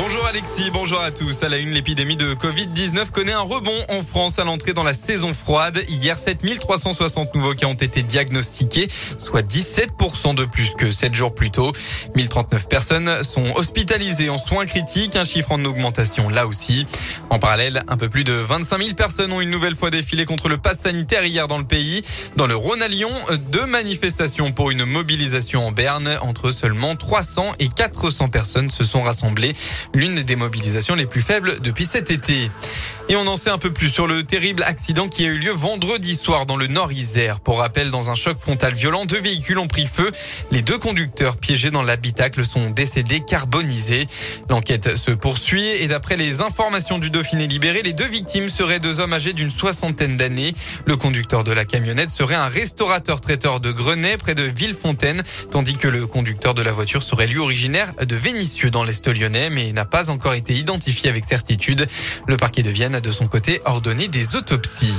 Bonjour Alexis, bonjour à tous. À la une, l'épidémie de Covid-19 connaît un rebond en France à l'entrée dans la saison froide. Hier, 7360 nouveaux cas ont été diagnostiqués, soit 17% de plus que 7 jours plus tôt. 1039 personnes sont hospitalisées en soins critiques, un chiffre en augmentation là aussi. En parallèle, un peu plus de 25 000 personnes ont une nouvelle fois défilé contre le pass sanitaire hier dans le pays. Dans le Rhône à Lyon, deux manifestations pour une mobilisation en Berne. Entre seulement 300 et 400 personnes se sont rassemblées l'une des mobilisations les plus faibles depuis cet été. Et on en sait un peu plus sur le terrible accident qui a eu lieu vendredi soir dans le Nord-Isère. Pour rappel, dans un choc frontal violent, deux véhicules ont pris feu. Les deux conducteurs piégés dans l'habitacle sont décédés carbonisés. L'enquête se poursuit et d'après les informations du Dauphiné libéré, les deux victimes seraient deux hommes âgés d'une soixantaine d'années. Le conducteur de la camionnette serait un restaurateur traiteur de Grenay près de Villefontaine, tandis que le conducteur de la voiture serait lui originaire de Vénissieux dans l'Est lyonnais, mais n'a pas encore été identifié avec certitude. Le parquet de Vienne de son côté ordonné des autopsies.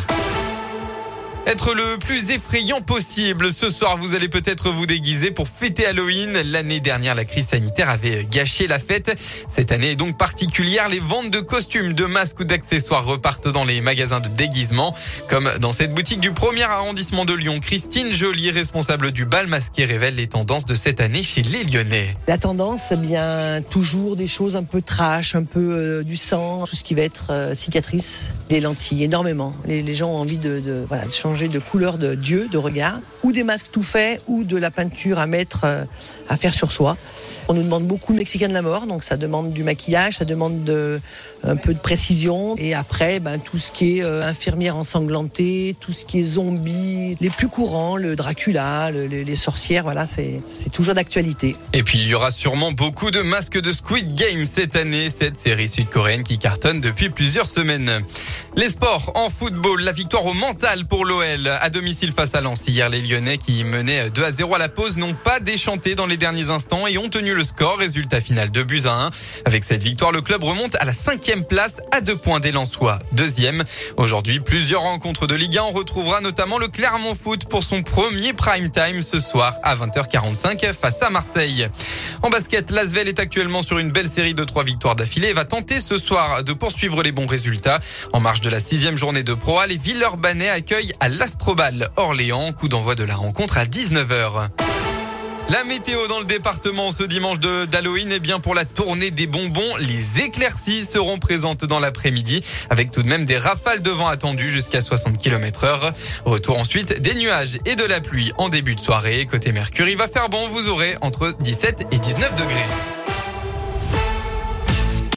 Être le plus effrayant possible. Ce soir, vous allez peut-être vous déguiser pour fêter Halloween. L'année dernière, la crise sanitaire avait gâché la fête. Cette année est donc particulière. Les ventes de costumes, de masques ou d'accessoires repartent dans les magasins de déguisement. Comme dans cette boutique du premier arrondissement de Lyon, Christine Joly, responsable du bal masqué, révèle les tendances de cette année chez les Lyonnais. La tendance, eh bien, toujours des choses un peu trash, un peu euh, du sang, tout ce qui va être euh, cicatrice, les lentilles, énormément. Les, gens ont envie de, voilà, de changer de couleur de Dieu, de regard, ou des masques tout faits, ou de la peinture à mettre, euh, à faire sur soi. On nous demande beaucoup de Mexicain de la mort, donc ça demande du maquillage, ça demande de, un peu de précision. Et après, ben, tout ce qui est euh, infirmière ensanglantée, tout ce qui est zombie, les plus courants, le Dracula, le, les, les, sorcières, voilà, c'est toujours d'actualité. Et puis il y aura sûrement beaucoup de masques de Squid Game cette année, cette série sud-coréenne qui cartonne depuis plusieurs semaines. Les sports en football, la victoire au mental pour l'OL à domicile face à Lens. Hier, les Lyonnais qui menaient 2 à 0 à la pause n'ont pas déchanté dans les derniers instants et ont tenu le score. Résultat final 2 buts à 1. Avec cette victoire, le club remonte à la cinquième place à deux points des Lensois. Deuxième. Aujourd'hui, plusieurs rencontres de Ligue 1. On retrouvera notamment le Clermont Foot pour son premier prime time ce soir à 20h45 face à Marseille. En basket, l'Asvel est actuellement sur une belle série de trois victoires d'affilée et va tenter ce soir de poursuivre les bons résultats. En marge de la sixième journée de Pro A, les Villeurbanais accueillent à l'Astrobal Orléans. Coup d'envoi de la rencontre à 19h. La météo dans le département ce dimanche de d'Halloween, eh bien pour la tournée des bonbons, les éclaircies seront présentes dans l'après-midi avec tout de même des rafales de vent attendues jusqu'à 60 km heure. Retour ensuite des nuages et de la pluie en début de soirée. Côté Mercure, il va faire bon, vous aurez entre 17 et 19 degrés.